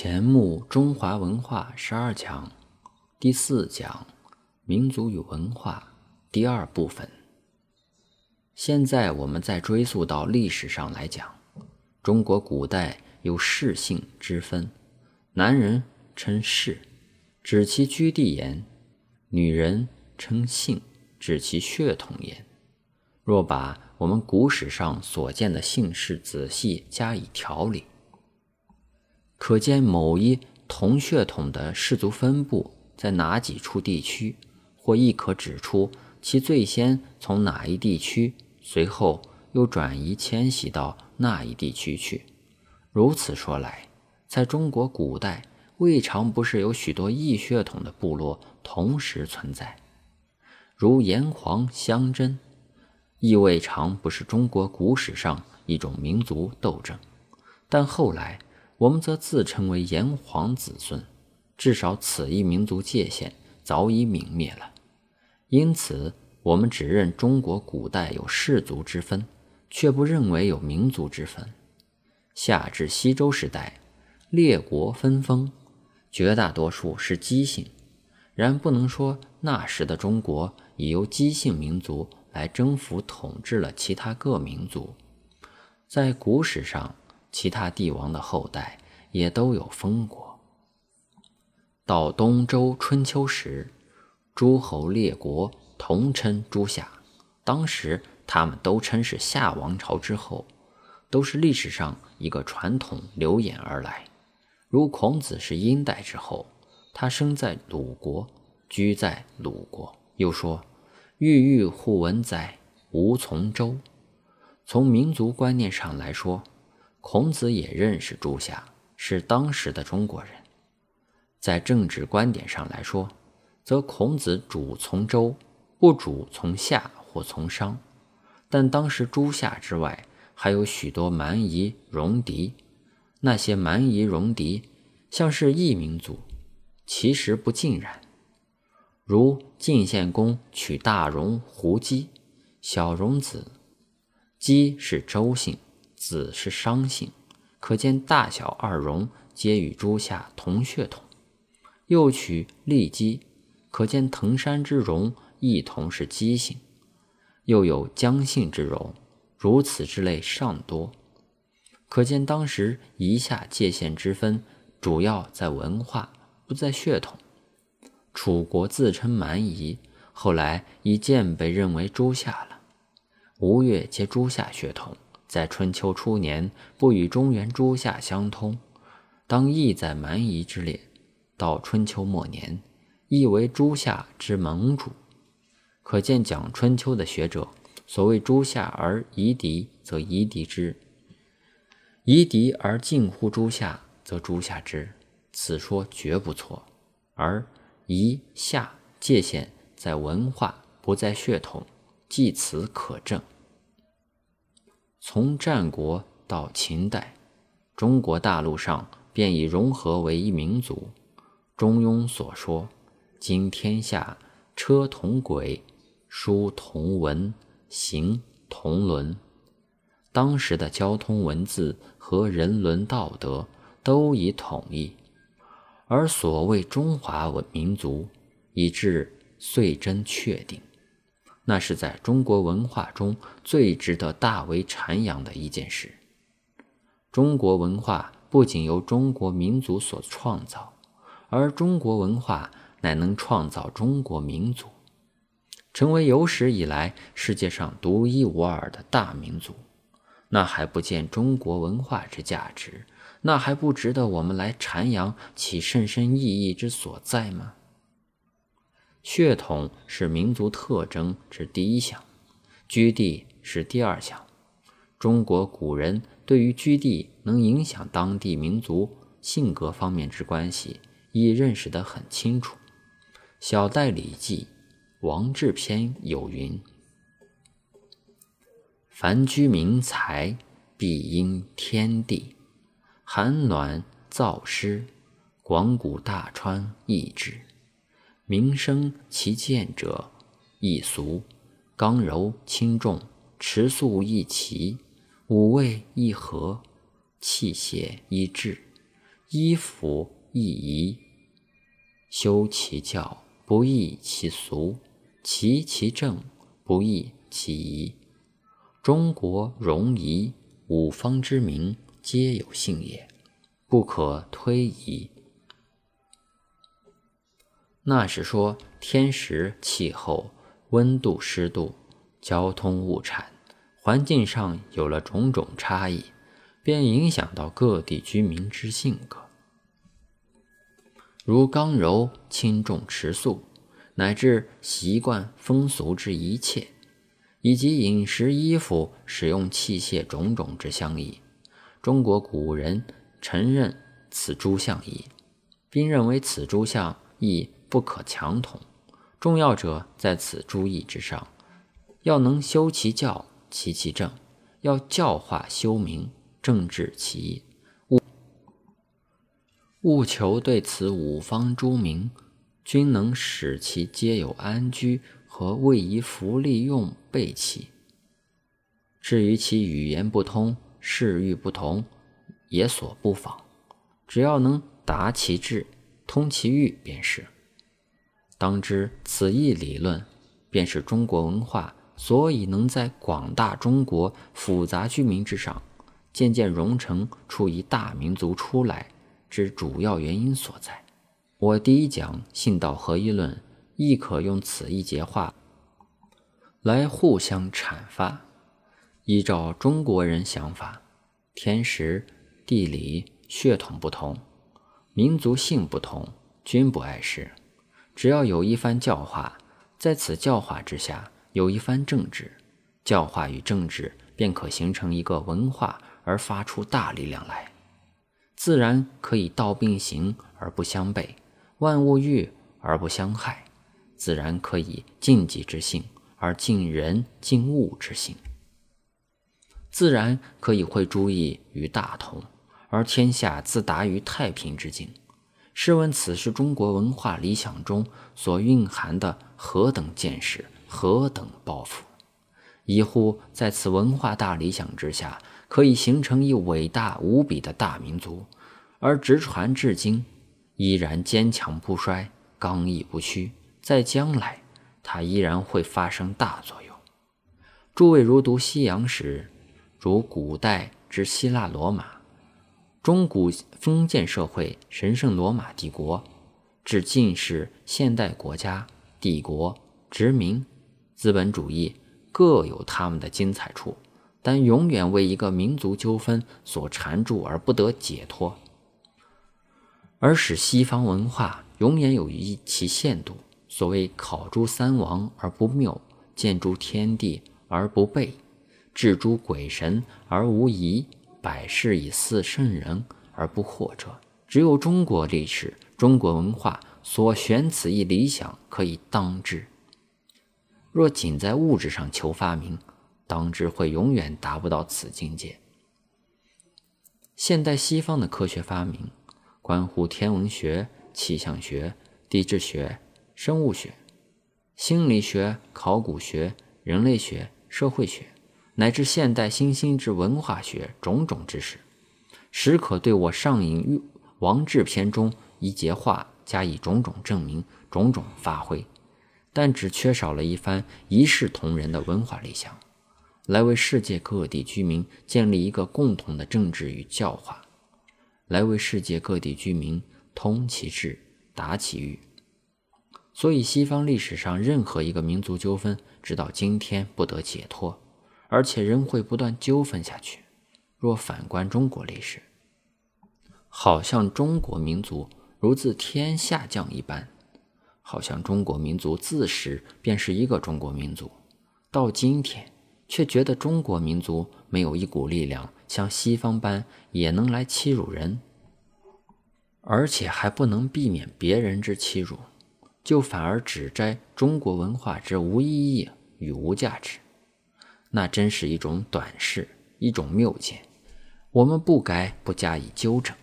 前目中华文化十二讲第四讲民族与文化第二部分。现在我们再追溯到历史上来讲，中国古代有氏姓之分，男人称氏，指其居地言；女人称姓，指其血统言。若把我们古史上所见的姓氏仔细加以调理，可见某一同血统的氏族分布在哪几处地区，或亦可指出其最先从哪一地区，随后又转移迁徙到那一地区去。如此说来，在中国古代未尝不是有许多异血统的部落同时存在，如炎黄相争，亦未尝不是中国古史上一种民族斗争。但后来。我们则自称为炎黄子孙，至少此一民族界限早已泯灭了。因此，我们只认中国古代有氏族之分，却不认为有民族之分。夏至西周时代，列国分封，绝大多数是姬姓，然不能说那时的中国已由姬姓民族来征服统治了其他各民族。在古史上。其他帝王的后代也都有封国。到东周春秋时，诸侯列国同称诸夏，当时他们都称是夏王朝之后，都是历史上一个传统流演而来。如孔子是殷代之后，他生在鲁国，居在鲁国。又说：“郁郁乎文哉，吾从周。”从民族观念上来说。孔子也认识诸夏，是当时的中国人。在政治观点上来说，则孔子主从周，不主从夏或从商。但当时诸夏之外，还有许多蛮夷戎狄，那些蛮夷戎狄像是异民族，其实不尽然。如晋献公娶大戎胡姬，小戎子，姬是周姓。子是商姓，可见大小二戎皆与诸夏同血统。又取骊姬，可见藤山之戎亦同是姬姓。又有姜姓之戎，如此之类尚多。可见当时夷夏界限之分，主要在文化，不在血统。楚国自称蛮夷，后来已渐被认为诸夏了。吴越皆诸夏血统。在春秋初年，不与中原诸夏相通，当亦在蛮夷之列；到春秋末年，亦为诸夏之盟主。可见讲春秋的学者，所谓诸夏而夷狄，则夷狄之；夷狄而近乎诸夏，则诸夏之。此说绝不错。而夷夏界限在文化，不在血统，即此可证。从战国到秦代，中国大陆上便已融合为一民族。中庸所说：“今天下车同轨，书同文，行同伦。”当时的交通文字和人伦道德都已统一，而所谓中华文民族，以致遂真确定。那是在中国文化中最值得大为阐扬的一件事。中国文化不仅由中国民族所创造，而中国文化乃能创造中国民族，成为有史以来世界上独一无二的大民族。那还不见中国文化之价值？那还不值得我们来阐扬其深深意义之所在吗？血统是民族特征之第一项，居地是第二项。中国古人对于居地能影响当地民族性格方面之关系，已认识得很清楚。小代《礼记·王志篇》有云：“凡居民财，必因天地；寒暖燥湿，广谷大川易之。”民生其见者，易俗；刚柔轻重，持素易齐；五味易和，气血易滞。衣服亦宜。修其教，不异其俗；齐其政，不异其仪。中国戎夷五方之民，皆有幸也，不可推移。那是说天时、气候、温度、湿度、交通、物产、环境上有了种种差异，便影响到各地居民之性格。如刚柔、轻重、迟速，乃至习惯、风俗之一切，以及饮食、衣服、使用器械种种之相异，中国古人承认此诸相异，并认为此诸相异不可强同。重要者在此诸义之上，要能修其教、齐其政，要教化修明、政治其义。务务求对此五方诸民，均能使其皆有安居和位宜福利用备齐。至于其语言不通、事欲不同，也所不妨。只要能达其志、通其欲，便是。当知此一理论，便是中国文化所以能在广大中国复杂居民之上，渐渐融成出一大民族出来。之主要原因所在。我第一讲信道合一论，亦可用此一节话来互相阐发。依照中国人想法，天时、地理、血统不同，民族性不同，均不碍事。只要有一番教化，在此教化之下，有一番政治，教化与政治便可形成一个文化，而发出大力量来。自然可以道并行而不相悖，万物欲而不相害；自然可以尽己之性而尽人尽物之性；自然可以会诸异于大同，而天下自达于太平之境。试问此是中国文化理想中所蕴含的何等见识，何等抱负？一乎在此文化大理想之下。可以形成一伟大无比的大民族，而直传至今，依然坚强不衰，刚毅不屈。在将来，它依然会发生大作用。诸位如读西洋史，如古代之希腊罗马、中古封建社会、神圣罗马帝国，至近世现代国家、帝国、殖民、资本主义，各有他们的精彩处。但永远为一个民族纠纷所缠住而不得解脱，而使西方文化永远有一其限度。所谓考诸三王而不谬，见诸天地而不悖，置诸鬼神而无疑，百世以似圣人而不惑者，只有中国历史、中国文化所选此一理想可以当之。若仅在物质上求发明，当之会永远达不到此境界。现代西方的科学发明，关乎天文学、气象学、地质学、生物学、心理学、考古学、人类学、社会学，乃至现代新兴之文化学种种知识，实可对我上引《王志篇》中一节话加以种种证明、种种发挥，但只缺少了一番一视同仁的文化理想。来为世界各地居民建立一个共同的政治与教化，来为世界各地居民通其志、达其欲。所以，西方历史上任何一个民族纠纷，直到今天不得解脱，而且仍会不断纠纷下去。若反观中国历史，好像中国民族如自天下降一般，好像中国民族自始便是一个中国民族，到今天。却觉得中国民族没有一股力量像西方般也能来欺辱人，而且还不能避免别人之欺辱，就反而指摘中国文化之无意义与无价值，那真是一种短视，一种谬见。我们不该不加以纠正。